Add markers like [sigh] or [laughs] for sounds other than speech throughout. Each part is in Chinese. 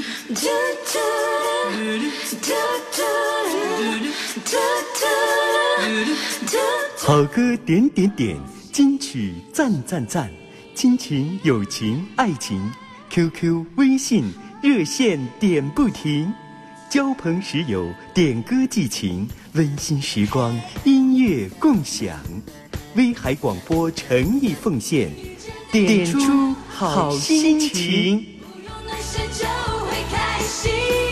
[laughs] 好歌点点点，金曲赞赞赞，亲情、友情、爱情，QQ、微信热线点不停，交朋识友，点歌寄情，温馨时光，音乐共享，威海广播诚意奉献，点出好心情。X.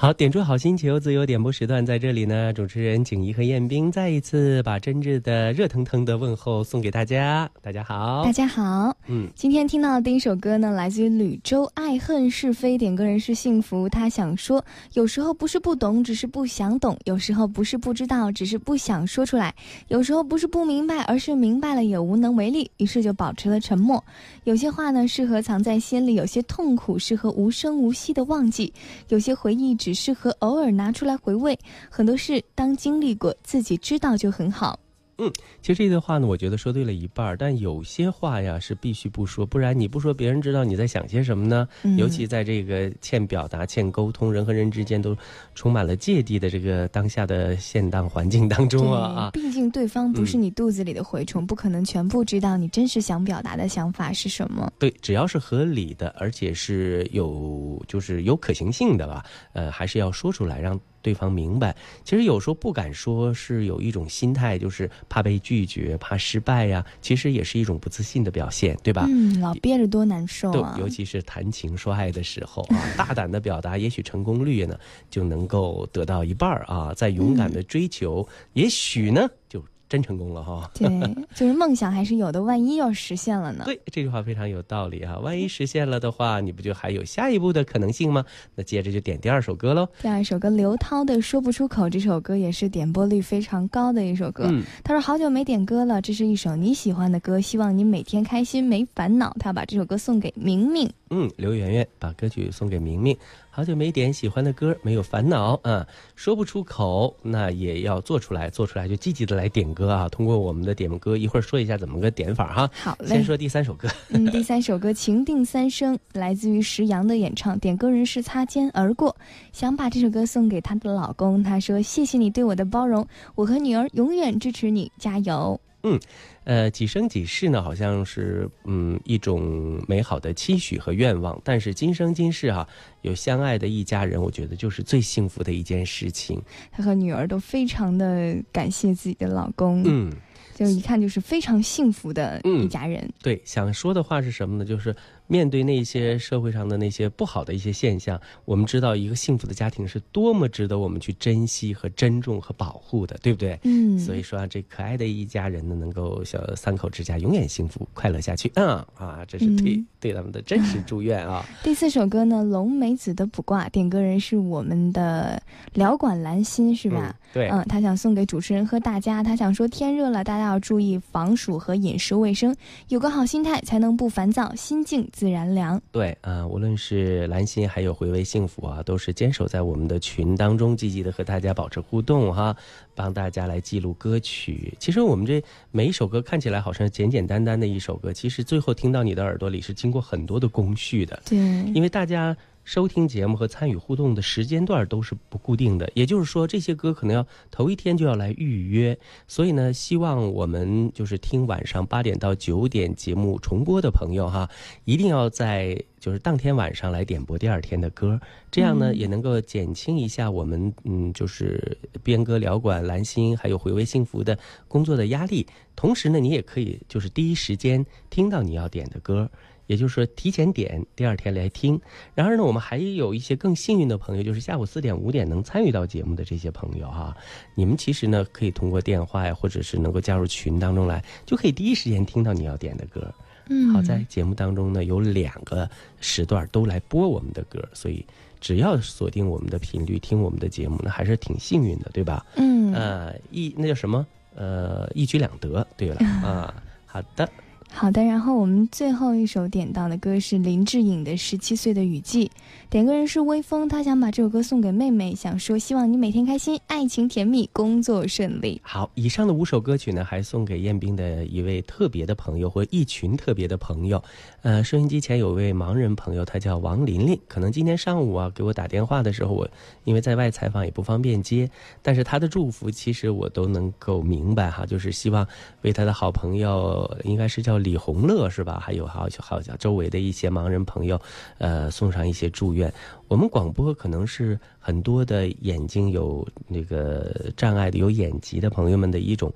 好，点出好心情，自由点播时段在这里呢。主持人景怡和彦斌再一次把真挚的、热腾腾的问候送给大家。大家好，大家好。嗯，今天听到的第一首歌呢，来自于吕州，《爱恨是非》。点歌人是幸福，他想说，有时候不是不懂，只是不想懂；有时候不是不知道，只是不想说出来；有时候不是不明白，而是明白了也无能为力，于是就保持了沉默。有些话呢，适合藏在心里；有些痛苦，适合无声无息的忘记；有些回忆只。只适合偶尔拿出来回味，很多事当经历过，自己知道就很好。嗯，其实这段话呢，我觉得说对了一半儿但有些话呀是必须不说，不然你不说，别人知道你在想些什么呢？尤其在这个欠表达、欠沟通，人和人之间都充满了芥蒂的这个当下的现当环境当中啊啊！毕竟对方不是你肚子里的蛔虫，不可能全部知道你真实想表达的想法是什么。对，只要是合理的，而且是有就是有可行性的吧，呃，还是要说出来让。对方明白，其实有时候不敢说，是有一种心态，就是怕被拒绝、怕失败呀。其实也是一种不自信的表现，对吧？嗯，老憋着多难受啊！尤其是谈情说爱的时候啊，[laughs] 大胆的表达，也许成功率呢就能够得到一半啊。再勇敢的追求，也许呢就。真成功了哈！[laughs] 对，就是梦想还是有的，万一要实现了呢？对，这句话非常有道理啊！万一实现了的话，你不就还有下一步的可能性吗？那接着就点第二首歌喽。第二首歌，刘涛的《说不出口》，这首歌也是点播率非常高的一首歌。嗯，他说好久没点歌了，这是一首你喜欢的歌，希望你每天开心没烦恼。他把这首歌送给明明。嗯，刘媛媛把歌曲送给明明。好久没点喜欢的歌，没有烦恼啊，说不出口，那也要做出来，做出来就积极的来点歌啊。通过我们的点歌，一会儿说一下怎么个点法哈。好嘞，先说第三首歌。[laughs] 嗯，第三首歌《情定三生》来自于石阳的演唱，点歌人是擦肩而过，想把这首歌送给她的老公。她说：“谢谢你对我的包容，我和女儿永远支持你，加油。”嗯。呃，几生几世呢？好像是嗯一种美好的期许和愿望。但是今生今世哈，有相爱的一家人，我觉得就是最幸福的一件事情。她和女儿都非常的感谢自己的老公。嗯。就一看就是非常幸福的一家人。对，想说的话是什么呢？就是面对那些社会上的那些不好的一些现象，我们知道一个幸福的家庭是多么值得我们去珍惜和珍重和保护的，对不对？嗯。所以说啊，这可爱的一家人呢，能够小三口之家永远幸福快乐下去。嗯啊，这是对对他们的真实祝愿啊。[laughs] 第四首歌呢，《龙梅子的卜卦》，点歌人是我们的辽管兰心，是吧？对。嗯，他想送给主持人和大家，他想说天热了，大家。要注意防暑和饮食卫生，有个好心态才能不烦躁，心静自然凉。对啊，无论是蓝心还有回味幸福啊，都是坚守在我们的群当中，积极的和大家保持互动哈，帮大家来记录歌曲。其实我们这每一首歌看起来好像简简单单的一首歌，其实最后听到你的耳朵里是经过很多的工序的。对，因为大家。收听节目和参与互动的时间段都是不固定的，也就是说，这些歌可能要头一天就要来预约。所以呢，希望我们就是听晚上八点到九点节目重播的朋友哈，一定要在就是当天晚上来点播第二天的歌，这样呢也能够减轻一下我们嗯就是编歌聊馆蓝心还有回味幸福的工作的压力。同时呢，你也可以就是第一时间听到你要点的歌。也就是说提前点，第二天来听。然而呢，我们还有一些更幸运的朋友，就是下午四点、五点能参与到节目的这些朋友哈。你们其实呢，可以通过电话呀，或者是能够加入群当中来，就可以第一时间听到你要点的歌。嗯，好在节目当中呢，有两个时段都来播我们的歌，所以只要锁定我们的频率听我们的节目呢，还是挺幸运的，对吧？嗯，呃，一那叫什么？呃，一举两得。对了 [laughs] 啊，好的。好的，然后我们最后一首点到的歌是林志颖的《十七岁的雨季》，点歌人是微风，他想把这首歌送给妹妹，想说希望你每天开心，爱情甜蜜，工作顺利。好，以上的五首歌曲呢，还送给彦斌的一位特别的朋友或一群特别的朋友。呃，收音机前有位盲人朋友，他叫王琳琳，可能今天上午啊给我打电话的时候，我因为在外采访也不方便接，但是他的祝福其实我都能够明白哈，就是希望为他的好朋友，应该是叫。李洪乐是吧？还有好好像周围的一些盲人朋友，呃，送上一些祝愿。我们广播可能是很多的眼睛有那个障碍的、有眼疾的朋友们的一种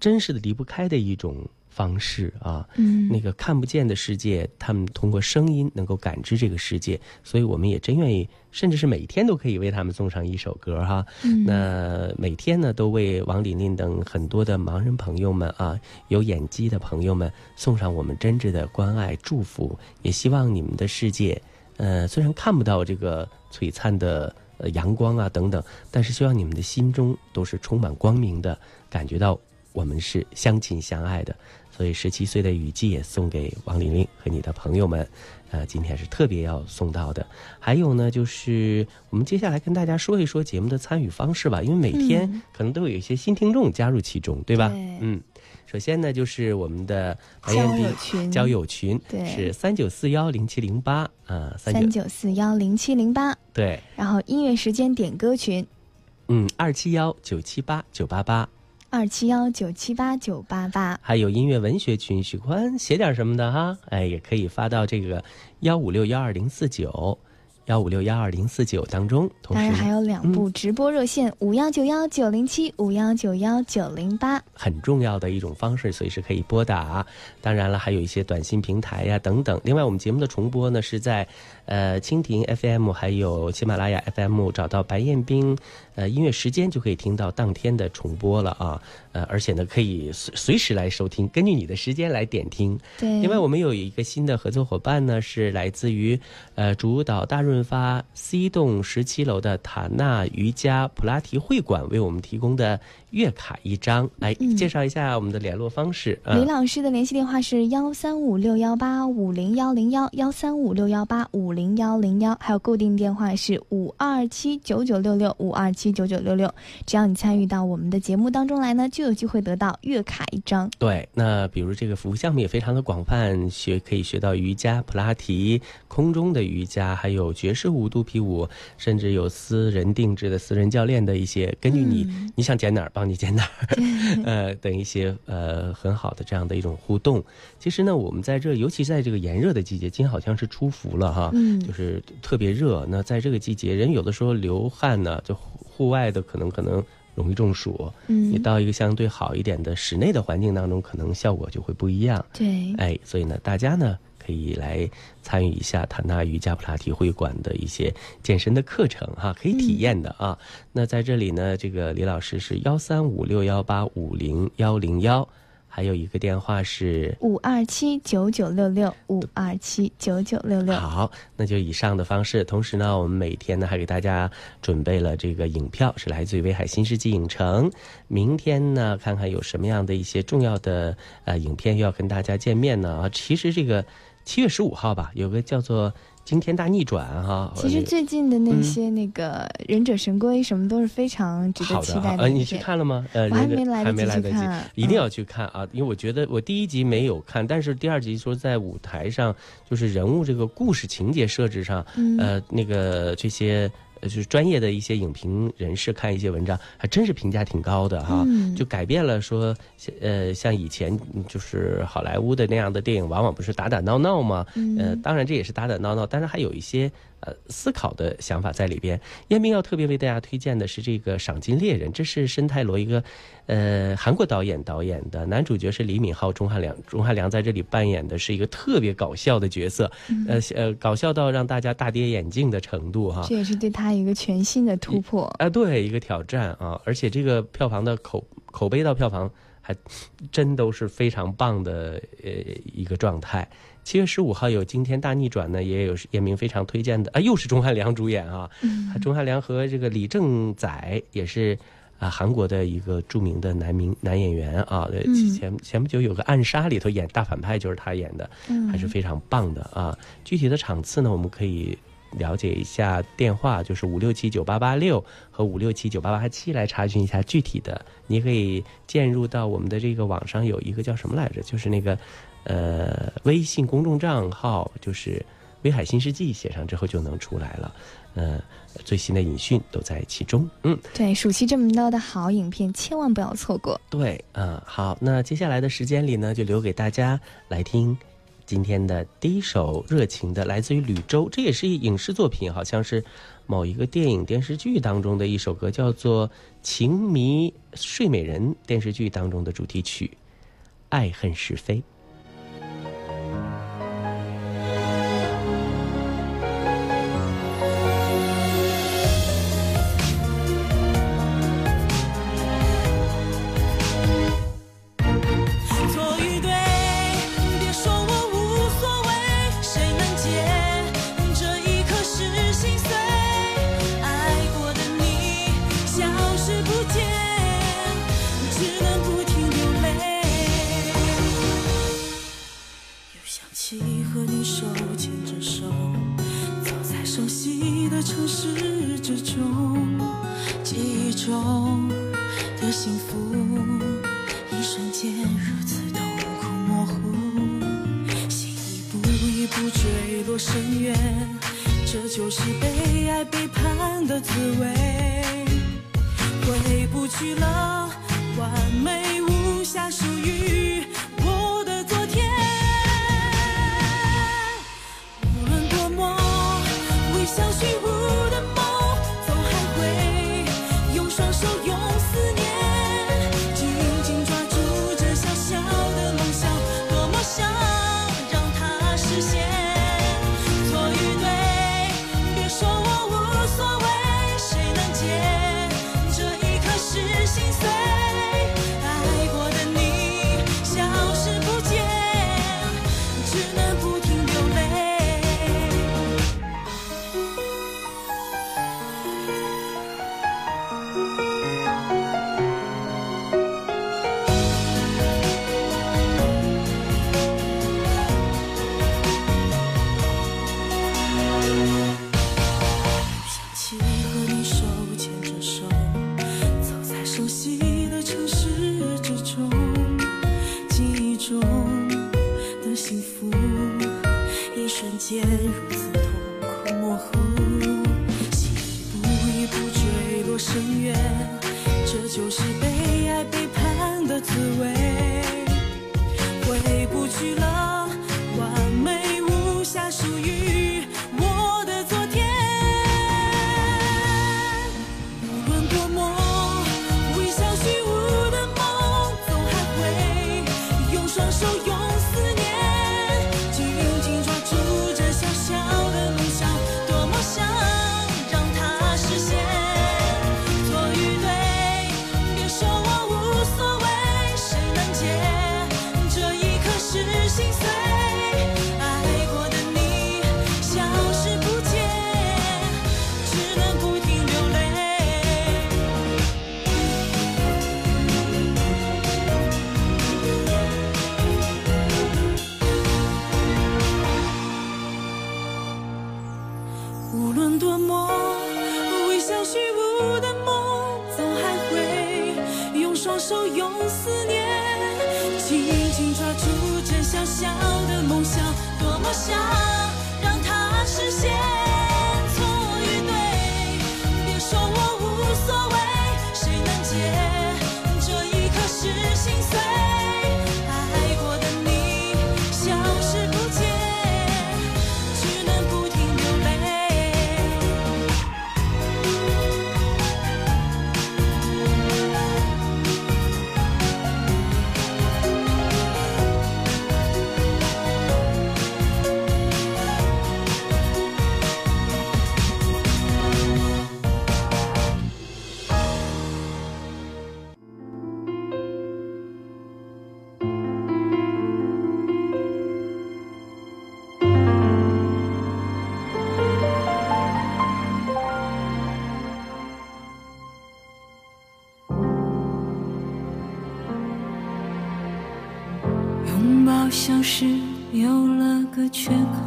真实的离不开的一种。方式啊，嗯，那个看不见的世界，他们通过声音能够感知这个世界，所以我们也真愿意，甚至是每天都可以为他们送上一首歌哈。嗯，那每天呢，都为王琳琳等很多的盲人朋友们啊，有眼疾的朋友们送上我们真挚的关爱祝福，也希望你们的世界，呃，虽然看不到这个璀璨的呃阳光啊等等，但是希望你们的心中都是充满光明的，感觉到我们是相亲相爱的。所以十七岁的雨季也送给王玲玲和你的朋友们，呃，今天是特别要送到的。还有呢，就是我们接下来跟大家说一说节目的参与方式吧，因为每天可能都有一些新听众加入其中，对吧？嗯，首先呢，就是我们的交友群，交友群对。是三九四幺零七零八啊，三九四幺零七零八。对，然后音乐时间点歌群，嗯，二七幺九七八九八八。二七幺九七八九八八，还有音乐文学群，喜欢写点什么的哈，哎，也可以发到这个幺五六幺二零四九。幺五六幺二零四九当中，同时还有两部直播热线五幺九幺九零七五幺九幺九零八，很重要的一种方式，随时可以拨打。当然了，还有一些短信平台呀等等。另外，我们节目的重播呢是在呃蜻蜓 FM 还有喜马拉雅 FM 找到白彦斌呃音乐时间就可以听到当天的重播了啊。呃，而且呢可以随随时来收听，根据你的时间来点听。对。另外，我们有一个新的合作伙伴呢，是来自于呃主导大润。润发 C 栋十七楼的塔纳瑜伽普拉提会馆为我们提供的月卡一张，来介绍一下我们的联络方式。李老师的联系电话是幺三五六幺八五零幺零幺幺三五六幺八五零幺零幺，还有固定电话是五二七九九六六五二七九九六六。只要你参与到我们的节目当中来呢，就有机会得到月卡一张。对，那比如这个服务项目也非常的广泛，学可以学到瑜伽、普拉提、空中的瑜伽，还有。爵士舞、肚皮舞，甚至有私人定制的私人教练的一些，根据你你想减哪儿，帮你在哪儿，[laughs] 呃，等一些呃很好的这样的一种互动。其实呢，我们在这，尤其在这个炎热的季节，今天好像是出伏了哈，就是特别热。那在这个季节，人有的时候流汗呢，就户外的可能可能容易中暑。嗯，你到一个相对好一点的室内的环境当中，可能效果就会不一样。对，哎，所以呢，大家呢。可以来参与一下塔纳瑜伽普拉提会馆的一些健身的课程哈，可以体验的啊。那在这里呢，这个李老师是幺三五六幺八五零幺零幺，还有一个电话是五二七九九六六五二七九九六六。好，那就以上的方式。同时呢，我们每天呢还给大家准备了这个影票，是来自于威海新世纪影城。明天呢，看看有什么样的一些重要的呃影片要跟大家见面呢？啊，其实这个。七月十五号吧，有个叫做《惊天大逆转》哈。其实最近的那些那个《忍者神龟》什么都是非常值得期待的。呃，你去看了吗？呃，我还没来得及看，一定要去看啊！因为我觉得我第一集没有看，但是第二集说在舞台上，就是人物这个故事情节设置上，呃，那个这些。就是专业的一些影评人士看一些文章，还真是评价挺高的哈。就改变了说，呃，像以前就是好莱坞的那样的电影，往往不是打打闹闹吗？呃，当然这也是打打闹闹，但是还有一些呃思考的想法在里边。燕兵要特别为大家推荐的是这个《赏金猎人》，这是申泰罗一个呃韩国导演导演的，男主角是李敏镐、钟汉良，钟汉良在这里扮演的是一个特别搞笑的角色，呃呃搞笑到让大家大跌眼镜的程度哈。这也是对他一个全新的突破啊，对一个挑战啊，而且这个票房的口口碑到票房还真都是非常棒的呃一个状态。七月十五号有《惊天大逆转》呢，也有叶明非常推荐的啊，又是钟汉良主演啊。嗯，钟汉良和这个李正宰也是啊，韩国的一个著名的男明男演员啊。前前不久有个《暗杀》里头演大反派就是他演的，还是非常棒的啊。具体的场次呢，我们可以了解一下电话，就是五六七九八八六和五六七九八八七来查询一下具体的。你可以进入到我们的这个网上有一个叫什么来着，就是那个。呃，微信公众账号就是“威海新世纪”，写上之后就能出来了。嗯，最新的影讯都在其中。嗯，对，暑期这么多的好影片，千万不要错过。对，嗯，好，那接下来的时间里呢，就留给大家来听今天的第一首热情的，来自于吕州，这也是一影视作品，好像是某一个电影电视剧当中的一首歌，叫做《情迷睡美人》电视剧当中的主题曲，《爱恨是非》。you love 思念紧紧抓住这小小的梦想多么想让它实现错与对别说我无所谓拥抱像是有了个缺口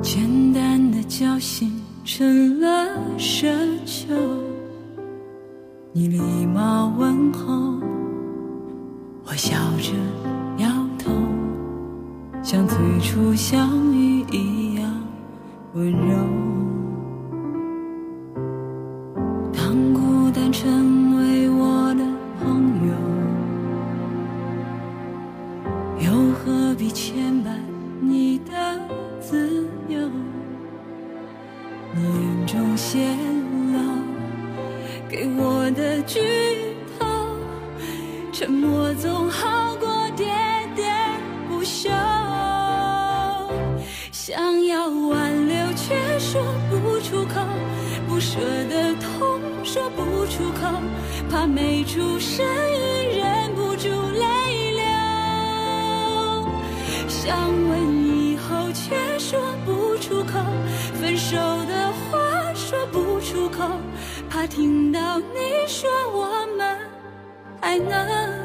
简单的交心成了奢求。你礼貌问候我笑着摇头像最初相遇一样温柔。不舍的痛说不出口怕没出声音忍不住泪流。想问以后却说不出口分手的话说不出口怕听到你说我们还能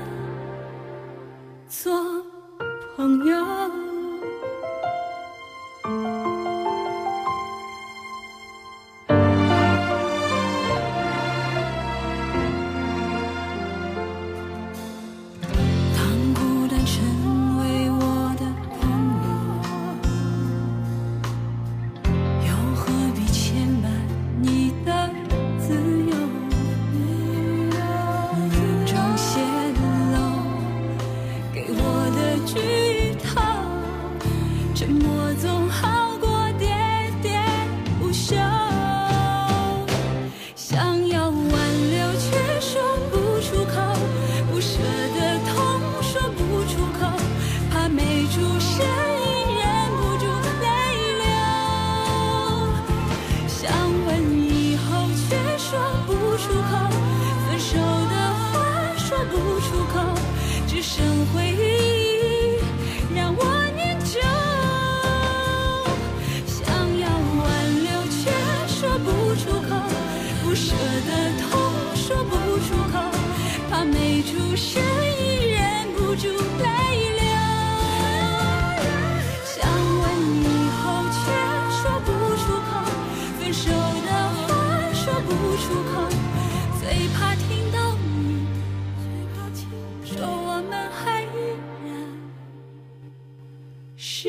She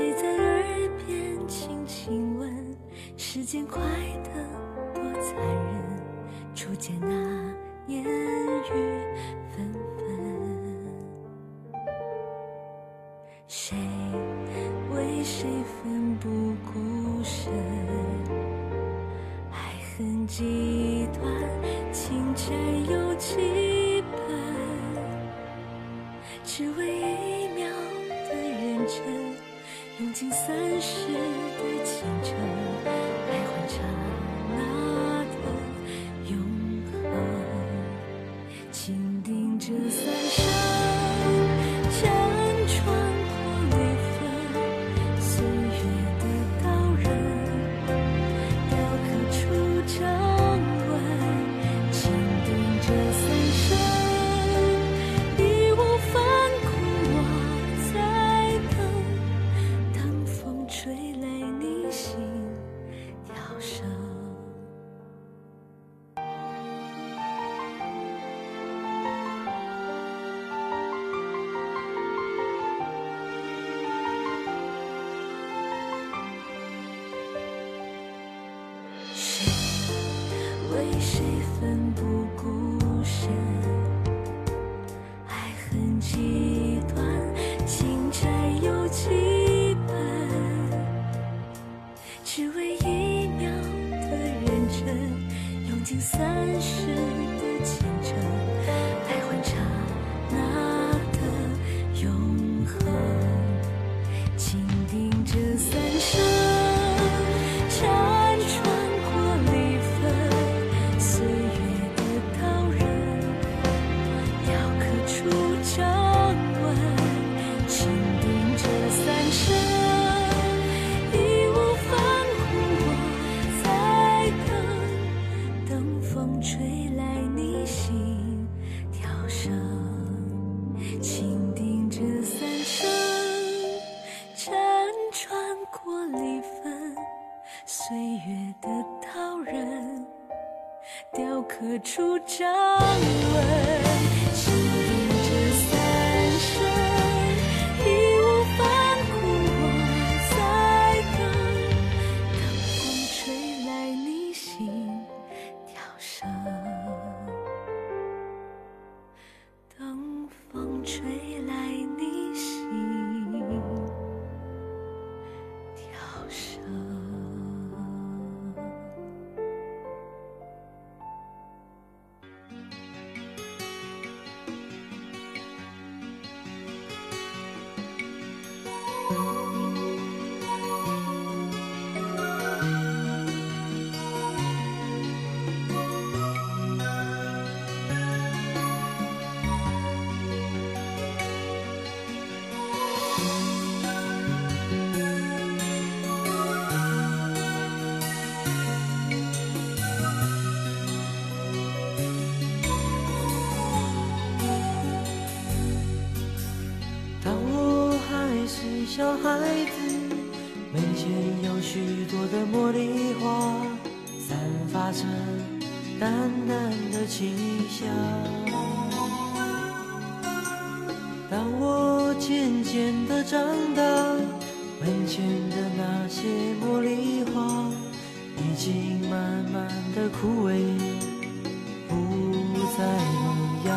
谁在耳边轻轻问时间快得多残忍初见那年敬三十的前程前的那些茉莉花已经慢慢的枯萎不再萌芽。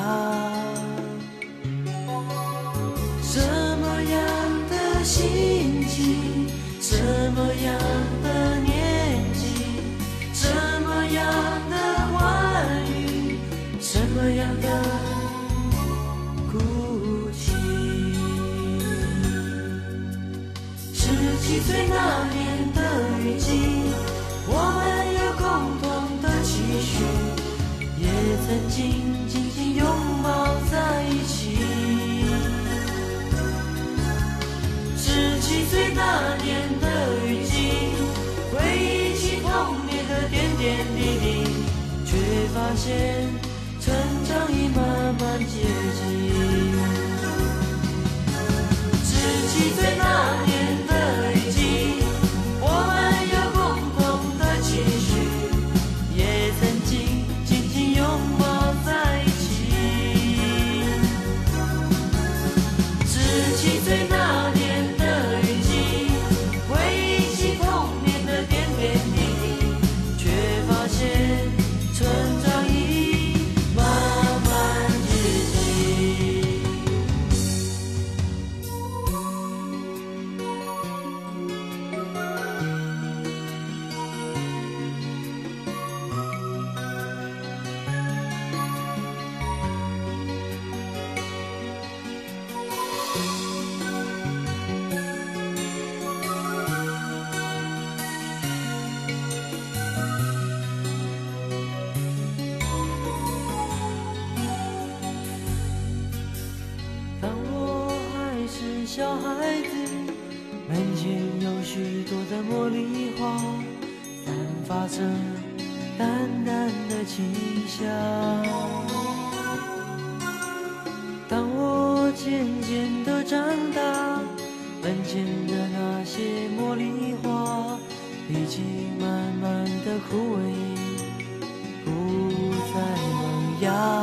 什么样的心情什么样成长已慢慢接近。小孩子门前有许多的茉莉花散发着淡淡的清香当我渐渐的长大门前的那些茉莉花已经慢慢的枯萎不再萌芽。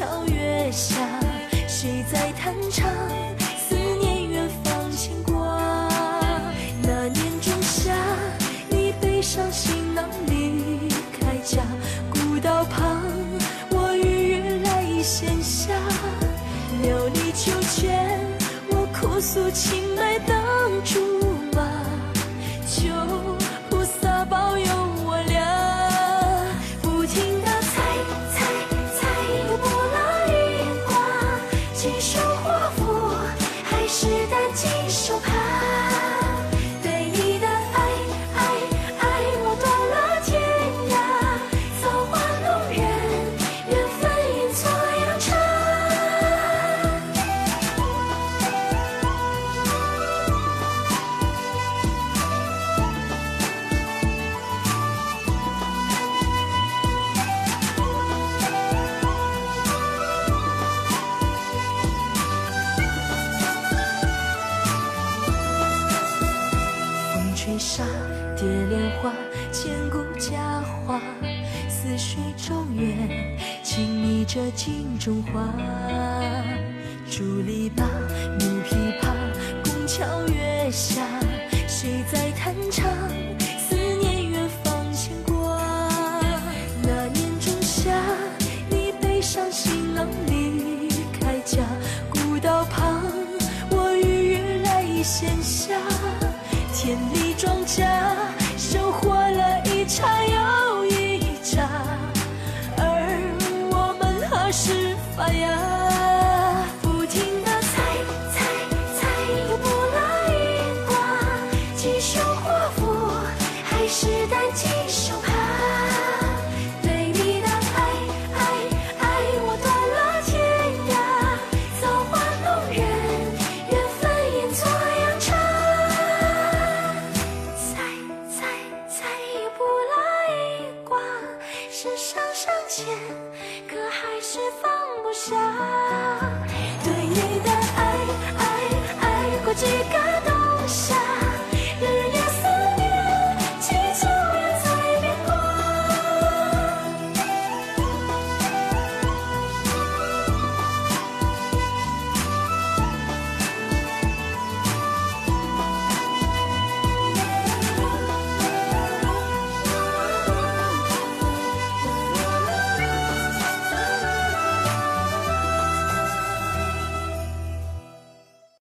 show 这镜中花。竹篱笆木琵琶拱桥月下谁在弹唱？是。